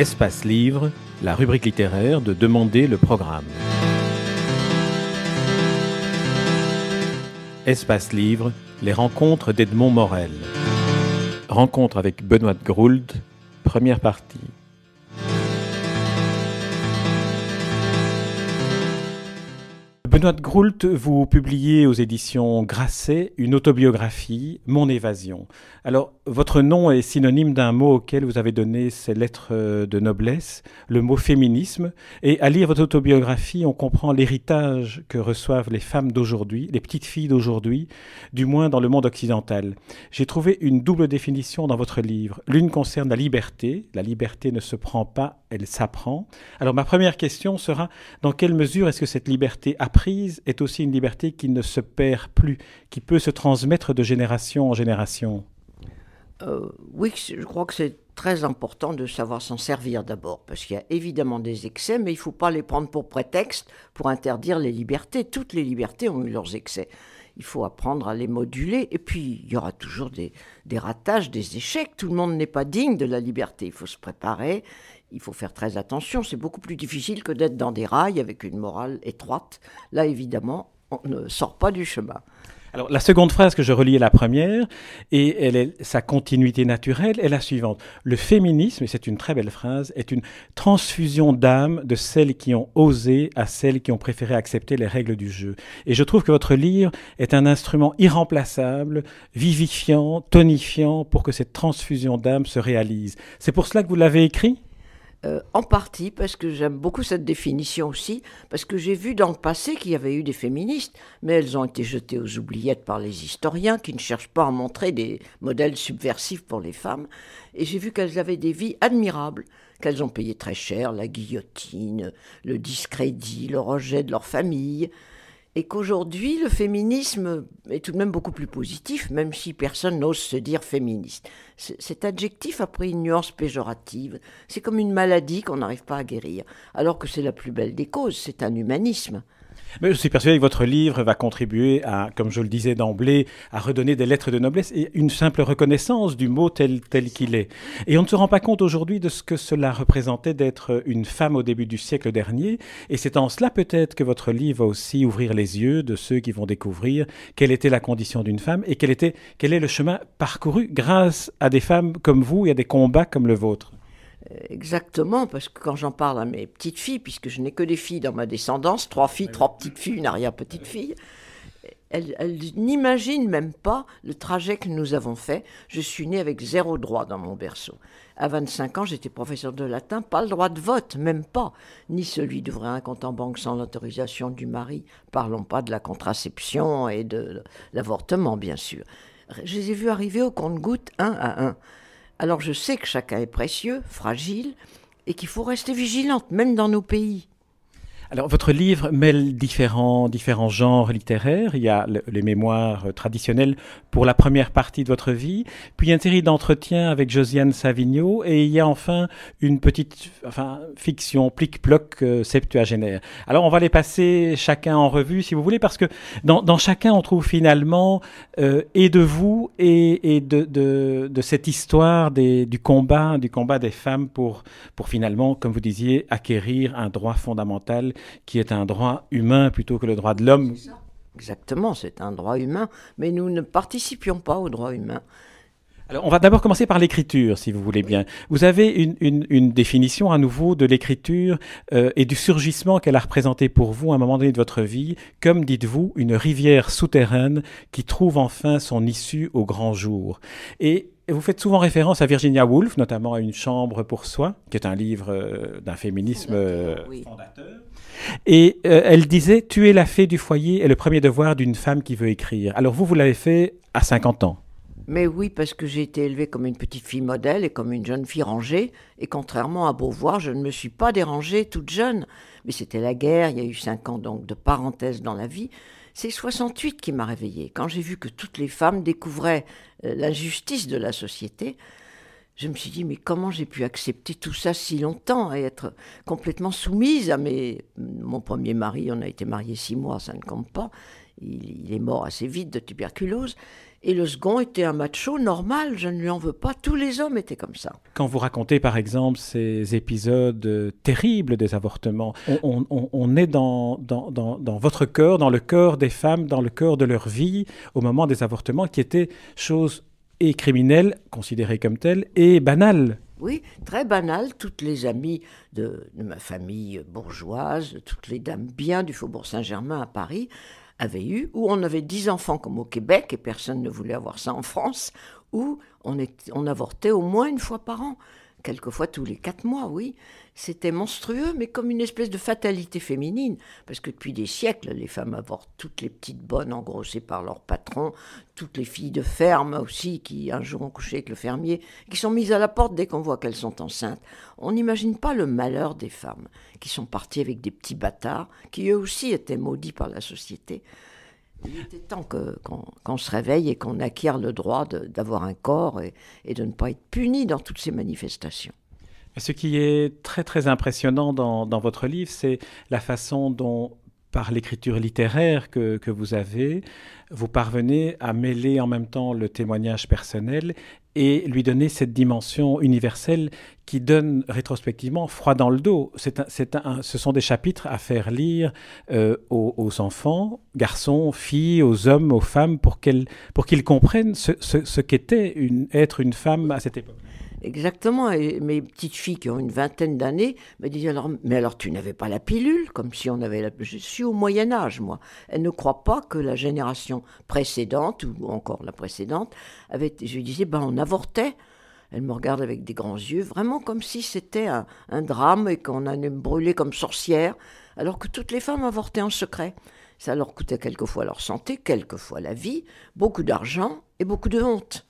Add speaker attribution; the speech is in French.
Speaker 1: Espace Livre, la rubrique littéraire de Demander le programme. Espace Livre, les rencontres d'Edmond Morel. Rencontre avec Benoît de Grould, première partie. Benoît de Groult, vous publiez aux éditions Grasset une autobiographie, Mon évasion. Alors, votre nom est synonyme d'un mot auquel vous avez donné ces lettres de noblesse, le mot féminisme. Et à lire votre autobiographie, on comprend l'héritage que reçoivent les femmes d'aujourd'hui, les petites filles d'aujourd'hui, du moins dans le monde occidental. J'ai trouvé une double définition dans votre livre. L'une concerne la liberté. La liberté ne se prend pas, elle s'apprend. Alors, ma première question sera, dans quelle mesure est-ce que cette liberté est aussi une liberté qui ne se perd plus, qui peut se transmettre de génération en génération
Speaker 2: euh, Oui, je crois que c'est très important de savoir s'en servir d'abord, parce qu'il y a évidemment des excès, mais il ne faut pas les prendre pour prétexte pour interdire les libertés. Toutes les libertés ont eu leurs excès. Il faut apprendre à les moduler, et puis il y aura toujours des ratages, des échecs. Tout le monde n'est pas digne de la liberté. Il faut se préparer, il faut faire très attention. C'est beaucoup plus difficile que d'être dans des rails avec une morale étroite. Là, évidemment, on ne sort pas du chemin.
Speaker 1: Alors, la seconde phrase que je relis est la première, et elle est, sa continuité naturelle est la suivante. Le féminisme, et c'est une très belle phrase, est une transfusion d'âme de celles qui ont osé à celles qui ont préféré accepter les règles du jeu. Et je trouve que votre livre est un instrument irremplaçable, vivifiant, tonifiant pour que cette transfusion d'âme se réalise. C'est pour cela que vous l'avez écrit?
Speaker 2: Euh, en partie parce que j'aime beaucoup cette définition aussi, parce que j'ai vu dans le passé qu'il y avait eu des féministes, mais elles ont été jetées aux oubliettes par les historiens qui ne cherchent pas à montrer des modèles subversifs pour les femmes. Et j'ai vu qu'elles avaient des vies admirables, qu'elles ont payé très cher la guillotine, le discrédit, le rejet de leur famille, et qu'aujourd'hui le féminisme est tout de même beaucoup plus positif, même si personne n'ose se dire féministe. Cet adjectif a pris une nuance péjorative. C'est comme une maladie qu'on n'arrive pas à guérir, alors que c'est la plus belle des causes, c'est un humanisme.
Speaker 1: Mais je suis persuadé que votre livre va contribuer à, comme je le disais d'emblée, à redonner des lettres de noblesse et une simple reconnaissance du mot tel, tel qu'il est. Et on ne se rend pas compte aujourd'hui de ce que cela représentait d'être une femme au début du siècle dernier. Et c'est en cela peut-être que votre livre va aussi ouvrir les yeux de ceux qui vont découvrir quelle était la condition d'une femme et quel, était, quel est le chemin parcouru grâce à des femmes comme vous et à des combats comme le vôtre.
Speaker 2: Euh, exactement, parce que quand j'en parle à mes petites filles, puisque je n'ai que des filles dans ma descendance, trois filles, trois petites filles, une arrière-petite fille, elles, n'imaginent même pas le trajet que nous avons fait. Je suis née avec zéro droit dans mon berceau. À 25 ans, j'étais professeur de latin, pas le droit de vote, même pas, ni celui d'ouvrir un compte en banque sans l'autorisation du mari. Parlons pas de la contraception et de l'avortement, bien sûr. Je les ai vus arriver au compte-goutte un à un. Alors je sais que chacun est précieux, fragile, et qu'il faut rester vigilante, même dans nos pays.
Speaker 1: Alors, votre livre mêle différents, différents genres littéraires. Il y a les mémoires traditionnelles pour la première partie de votre vie, puis il une série d'entretiens avec Josiane Savigno, et il y a enfin une petite enfin, fiction, plic-ploc euh, septuagénaire. Alors, on va les passer chacun en revue, si vous voulez, parce que dans, dans chacun, on trouve finalement euh, et de vous et, et de, de, de, cette histoire des, du combat, du combat des femmes pour, pour finalement, comme vous disiez, acquérir un droit fondamental qui est un droit humain plutôt que le droit de l'homme.
Speaker 2: Exactement, c'est un droit humain, mais nous ne participions pas au droit humain.
Speaker 1: Alors, on va d'abord commencer par l'écriture, si vous voulez bien. Vous avez une, définition à nouveau de l'écriture euh, et du surgissement qu'elle a représenté pour vous à un moment donné de votre vie, comme, dites-vous, une rivière souterraine qui trouve enfin son issue au grand jour. Et vous faites souvent référence à Virginia Woolf, notamment à Une chambre pour soi, qui est un livre euh, d'un féminisme fondateur. Euh, et euh, elle disait Tuer la fée du foyer est le premier devoir d'une femme qui veut écrire. Alors vous, vous l'avez fait à 50 ans.
Speaker 2: Mais oui, parce que j'ai été élevée comme une petite fille modèle et comme une jeune fille rangée. Et contrairement à Beauvoir, je ne me suis pas dérangée toute jeune. Mais c'était la guerre, il y a eu 5 ans donc de parenthèse dans la vie. C'est 68 qui m'a réveillée. Quand j'ai vu que toutes les femmes découvraient euh, l'injustice de la société, je me suis dit, mais comment j'ai pu accepter tout ça si longtemps et être complètement soumise à mes... Mon premier mari, on a été mariés six mois, ça ne compte pas. Il, est mort assez vite de tuberculose. Et le second était un macho normal, je ne lui en veux pas, tous les hommes étaient comme ça.
Speaker 1: Quand vous racontez par exemple ces épisodes euh, terribles des avortements, on, est dans, dans, dans, votre cœur, dans le cœur des femmes, dans le cœur de leur vie au moment des avortements, qui étaient choses et criminelles, considérées comme telles, et banales.
Speaker 2: Oui, très banales. Toutes les amies de, de ma famille bourgeoise, toutes les dames bien du Faubourg Saint-Germain à Paris, avait eu, où on avait dix enfants comme au Québec, et personne ne voulait avoir ça en France, où on, on avortait au moins une fois par an quelquefois tous les quatre mois, oui. C'était monstrueux, mais comme une espèce de fatalité féminine, parce que depuis des siècles, les femmes avortent toutes les petites bonnes engrossées par leur patron, toutes les filles de ferme aussi, qui un jour ont couché avec le fermier, qui sont mises à la porte dès qu'on voit qu'elles sont enceintes. On n'imagine pas le malheur des femmes, qui sont parties avec des petits bâtards, qui eux aussi étaient maudits par la société. Il était temps qu'on se réveille et qu'on acquiert le droit d'avoir un corps et, de ne pas être puni dans toutes ces manifestations.
Speaker 1: Ce qui est très très impressionnant dans, dans votre livre, c'est la façon dont par l'écriture littéraire que, que, vous avez, vous parvenez à mêler en même temps le témoignage personnel et lui donner cette dimension universelle qui donne rétrospectivement froid dans le dos. C'est un, ce sont des chapitres à faire lire euh, aux, enfants, garçons, filles, aux hommes, aux femmes, pour qu'ils pour qu'ils comprennent ce, ce, ce qu'était être une femme à cette époque.
Speaker 2: Exactement. Et mes petites filles qui ont une vingtaine d'années me disent alors, mais alors tu n'avais pas la pilule, comme si on avait la. Je suis au Moyen Âge, moi. Elles ne croient pas que la génération précédente ou encore la précédente avait. Je lui disais, ben on avortait. Elle me regarde avec des grands yeux, vraiment comme si c'était un, un, drame et qu'on allait me brûler comme sorcière, alors que toutes les femmes avortaient en secret. Ça leur coûtait quelquefois leur santé, quelquefois la vie, beaucoup d'argent et beaucoup de honte.